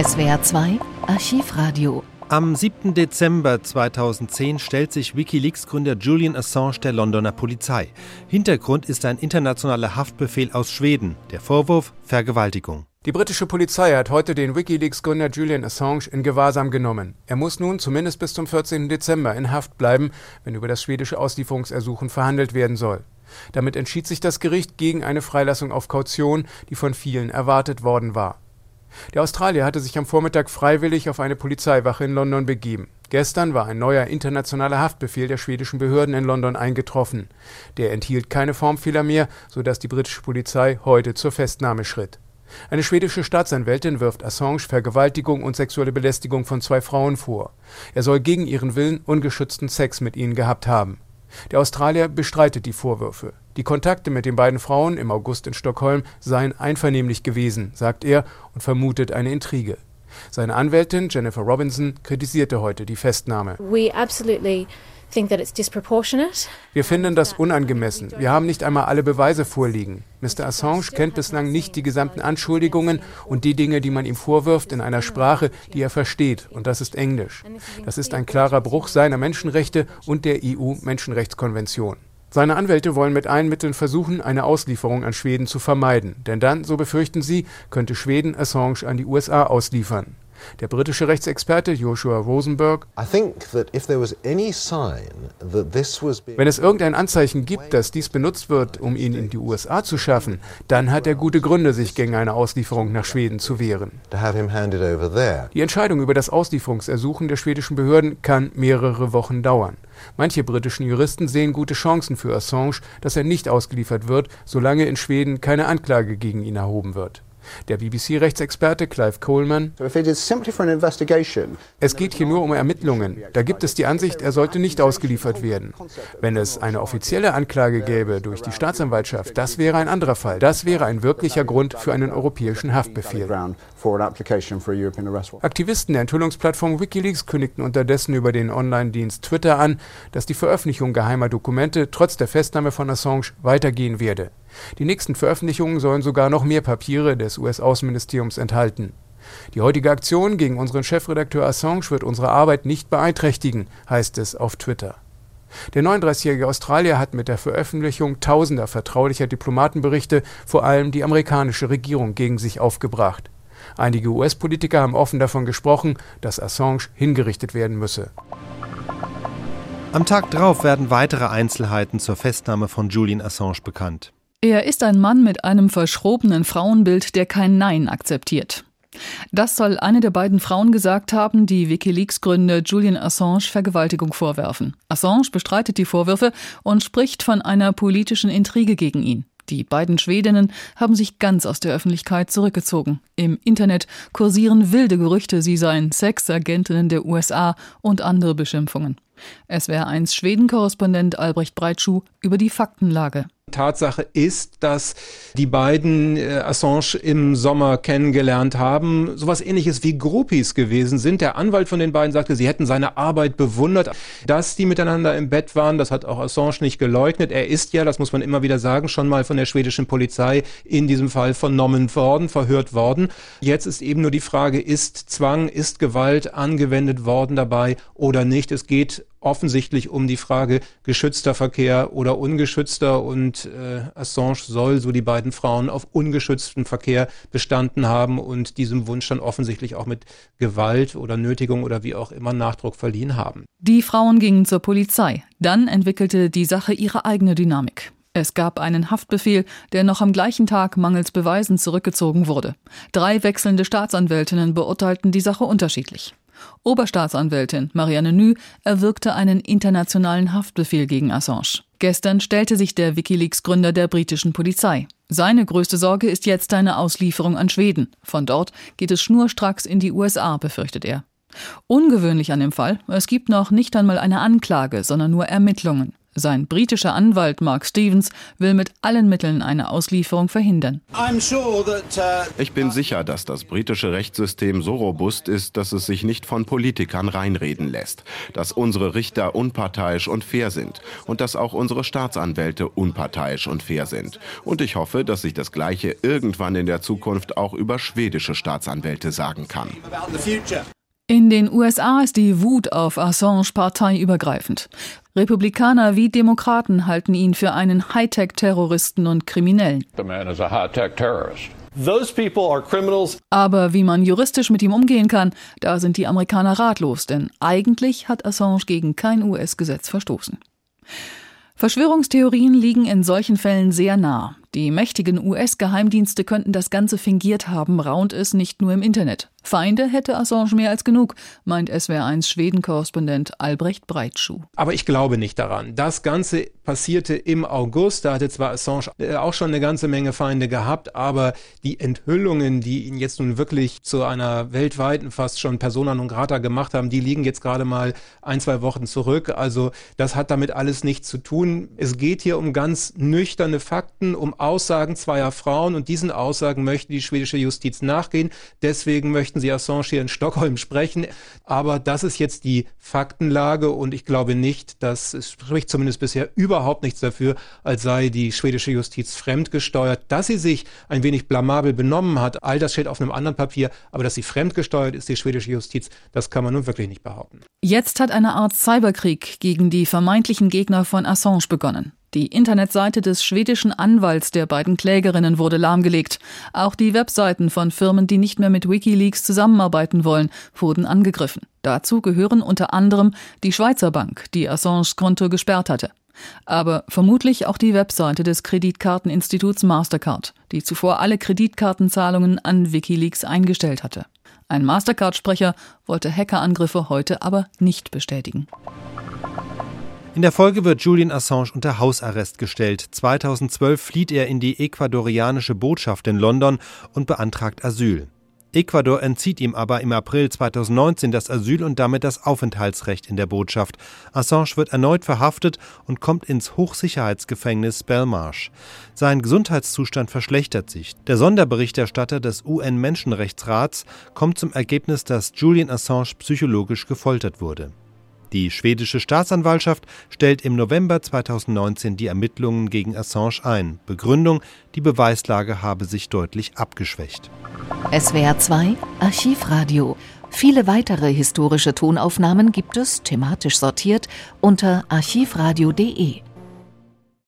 SWR 2 Archivradio. Am 7. Dezember 2010 stellt sich Wikileaks-Gründer Julian Assange der Londoner Polizei. Hintergrund ist ein internationaler Haftbefehl aus Schweden. Der Vorwurf Vergewaltigung. Die britische Polizei hat heute den Wikileaks-Gründer Julian Assange in Gewahrsam genommen. Er muss nun zumindest bis zum 14. Dezember in Haft bleiben, wenn über das schwedische Auslieferungsersuchen verhandelt werden soll. Damit entschied sich das Gericht gegen eine Freilassung auf Kaution, die von vielen erwartet worden war. Der Australier hatte sich am Vormittag freiwillig auf eine Polizeiwache in London begeben. Gestern war ein neuer internationaler Haftbefehl der schwedischen Behörden in London eingetroffen. Der enthielt keine Formfehler mehr, sodass die britische Polizei heute zur Festnahme schritt. Eine schwedische Staatsanwältin wirft Assange Vergewaltigung und sexuelle Belästigung von zwei Frauen vor. Er soll gegen ihren Willen ungeschützten Sex mit ihnen gehabt haben. Der Australier bestreitet die Vorwürfe. Die Kontakte mit den beiden Frauen im August in Stockholm seien einvernehmlich gewesen, sagt er und vermutet eine Intrige. Seine Anwältin Jennifer Robinson kritisierte heute die Festnahme. We absolutely wir finden das unangemessen. Wir haben nicht einmal alle Beweise vorliegen. Mr. Assange kennt bislang nicht die gesamten Anschuldigungen und die Dinge, die man ihm vorwirft, in einer Sprache, die er versteht, und das ist Englisch. Das ist ein klarer Bruch seiner Menschenrechte und der EU-Menschenrechtskonvention. Seine Anwälte wollen mit allen Mitteln versuchen, eine Auslieferung an Schweden zu vermeiden, denn dann, so befürchten sie, könnte Schweden Assange an die USA ausliefern. Der britische Rechtsexperte Joshua Rosenberg Wenn es irgendein Anzeichen gibt, dass dies benutzt wird, um ihn in die USA zu schaffen, dann hat er gute Gründe, sich gegen eine Auslieferung nach Schweden zu wehren. Die Entscheidung über das Auslieferungsersuchen der schwedischen Behörden kann mehrere Wochen dauern. Manche britischen Juristen sehen gute Chancen für Assange, dass er nicht ausgeliefert wird, solange in Schweden keine Anklage gegen ihn erhoben wird. Der BBC-Rechtsexperte Clive Coleman. Es geht hier nur um Ermittlungen. Da gibt es die Ansicht, er sollte nicht ausgeliefert werden. Wenn es eine offizielle Anklage gäbe durch die Staatsanwaltschaft, das wäre ein anderer Fall. Das wäre ein wirklicher Grund für einen europäischen Haftbefehl. Aktivisten der Enthüllungsplattform Wikileaks kündigten unterdessen über den Online-Dienst Twitter an, dass die Veröffentlichung geheimer Dokumente trotz der Festnahme von Assange weitergehen werde. Die nächsten Veröffentlichungen sollen sogar noch mehr Papiere des US-Außenministeriums enthalten. Die heutige Aktion gegen unseren Chefredakteur Assange wird unsere Arbeit nicht beeinträchtigen, heißt es auf Twitter. Der 39-jährige Australier hat mit der Veröffentlichung tausender vertraulicher Diplomatenberichte vor allem die amerikanische Regierung gegen sich aufgebracht. Einige US-Politiker haben offen davon gesprochen, dass Assange hingerichtet werden müsse. Am Tag darauf werden weitere Einzelheiten zur Festnahme von Julian Assange bekannt. Er ist ein Mann mit einem verschrobenen Frauenbild, der kein Nein akzeptiert. Das soll eine der beiden Frauen gesagt haben, die Wikileaks-Gründer Julian Assange Vergewaltigung vorwerfen. Assange bestreitet die Vorwürfe und spricht von einer politischen Intrige gegen ihn. Die beiden Schwedinnen haben sich ganz aus der Öffentlichkeit zurückgezogen. Im Internet kursieren wilde Gerüchte, sie seien Sexagentinnen der USA und andere Beschimpfungen. Es wäre 1 Schweden-Korrespondent Albrecht Breitschuh über die Faktenlage. Tatsache ist, dass die beiden äh, Assange im Sommer kennengelernt haben, sowas ähnliches wie Groupies gewesen sind. Der Anwalt von den beiden sagte, sie hätten seine Arbeit bewundert. Dass die miteinander im Bett waren, das hat auch Assange nicht geleugnet. Er ist ja, das muss man immer wieder sagen, schon mal von der schwedischen Polizei in diesem Fall vernommen worden, verhört worden. Jetzt ist eben nur die Frage, ist Zwang, ist Gewalt angewendet worden dabei oder nicht? Es geht offensichtlich um die Frage geschützter Verkehr oder ungeschützter und äh, Assange soll, so die beiden Frauen, auf ungeschützten Verkehr bestanden haben und diesem Wunsch dann offensichtlich auch mit Gewalt oder Nötigung oder wie auch immer Nachdruck verliehen haben. Die Frauen gingen zur Polizei. Dann entwickelte die Sache ihre eigene Dynamik. Es gab einen Haftbefehl, der noch am gleichen Tag mangels Beweisen zurückgezogen wurde. Drei wechselnde Staatsanwältinnen beurteilten die Sache unterschiedlich. Oberstaatsanwältin Marianne Nü erwirkte einen internationalen Haftbefehl gegen Assange. Gestern stellte sich der Wikileaks-Gründer der britischen Polizei. Seine größte Sorge ist jetzt eine Auslieferung an Schweden. Von dort geht es schnurstracks in die USA, befürchtet er. Ungewöhnlich an dem Fall, es gibt noch nicht einmal eine Anklage, sondern nur Ermittlungen. Sein britischer Anwalt Mark Stevens will mit allen Mitteln eine Auslieferung verhindern. Uh, ich bin sicher, dass das britische Rechtssystem so robust ist, dass es sich nicht von Politikern reinreden lässt, dass unsere Richter unparteiisch und fair sind und dass auch unsere Staatsanwälte unparteiisch und fair sind. Und ich hoffe, dass sich das Gleiche irgendwann in der Zukunft auch über schwedische Staatsanwälte sagen kann. In den USA ist die Wut auf Assange parteiübergreifend. Republikaner wie Demokraten halten ihn für einen Hightech-Terroristen und Kriminellen. Aber wie man juristisch mit ihm umgehen kann, da sind die Amerikaner ratlos, denn eigentlich hat Assange gegen kein US-Gesetz verstoßen. Verschwörungstheorien liegen in solchen Fällen sehr nah. Die mächtigen US-Geheimdienste könnten das Ganze fingiert haben, raunt es nicht nur im Internet. Feinde hätte Assange mehr als genug, meint SWR1 Schweden-Korrespondent Albrecht Breitschuh. Aber ich glaube nicht daran. Das Ganze passierte im August. Da hatte zwar Assange äh, auch schon eine ganze Menge Feinde gehabt, aber die Enthüllungen, die ihn jetzt nun wirklich zu einer weltweiten, fast schon Persona non grata gemacht haben, die liegen jetzt gerade mal ein, zwei Wochen zurück. Also das hat damit alles nichts zu tun. Es geht hier um ganz nüchterne Fakten, um Aussagen zweier Frauen und diesen Aussagen möchte die schwedische Justiz nachgehen. Deswegen möchten sie Assange hier in Stockholm sprechen. Aber das ist jetzt die Faktenlage und ich glaube nicht, dass es spricht zumindest bisher überhaupt nichts dafür, als sei die schwedische Justiz fremdgesteuert. Dass sie sich ein wenig blamabel benommen hat, all das steht auf einem anderen Papier, aber dass sie fremdgesteuert ist, die schwedische Justiz, das kann man nun wirklich nicht behaupten. Jetzt hat eine Art Cyberkrieg gegen die vermeintlichen Gegner von Assange begonnen. Die Internetseite des schwedischen Anwalts der beiden Klägerinnen wurde lahmgelegt. Auch die Webseiten von Firmen, die nicht mehr mit Wikileaks zusammenarbeiten wollen, wurden angegriffen. Dazu gehören unter anderem die Schweizer Bank, die Assanges Konto gesperrt hatte. Aber vermutlich auch die Webseite des Kreditkarteninstituts Mastercard, die zuvor alle Kreditkartenzahlungen an Wikileaks eingestellt hatte. Ein Mastercard-Sprecher wollte Hackerangriffe heute aber nicht bestätigen. In der Folge wird Julian Assange unter Hausarrest gestellt. 2012 flieht er in die ecuadorianische Botschaft in London und beantragt Asyl. Ecuador entzieht ihm aber im April 2019 das Asyl und damit das Aufenthaltsrecht in der Botschaft. Assange wird erneut verhaftet und kommt ins Hochsicherheitsgefängnis Belmarsh. Sein Gesundheitszustand verschlechtert sich. Der Sonderberichterstatter des UN-Menschenrechtsrats kommt zum Ergebnis, dass Julian Assange psychologisch gefoltert wurde. Die schwedische Staatsanwaltschaft stellt im November 2019 die Ermittlungen gegen Assange ein. Begründung, die Beweislage habe sich deutlich abgeschwächt. SWR 2 Archivradio. Viele weitere historische Tonaufnahmen gibt es, thematisch sortiert, unter archivradio.de.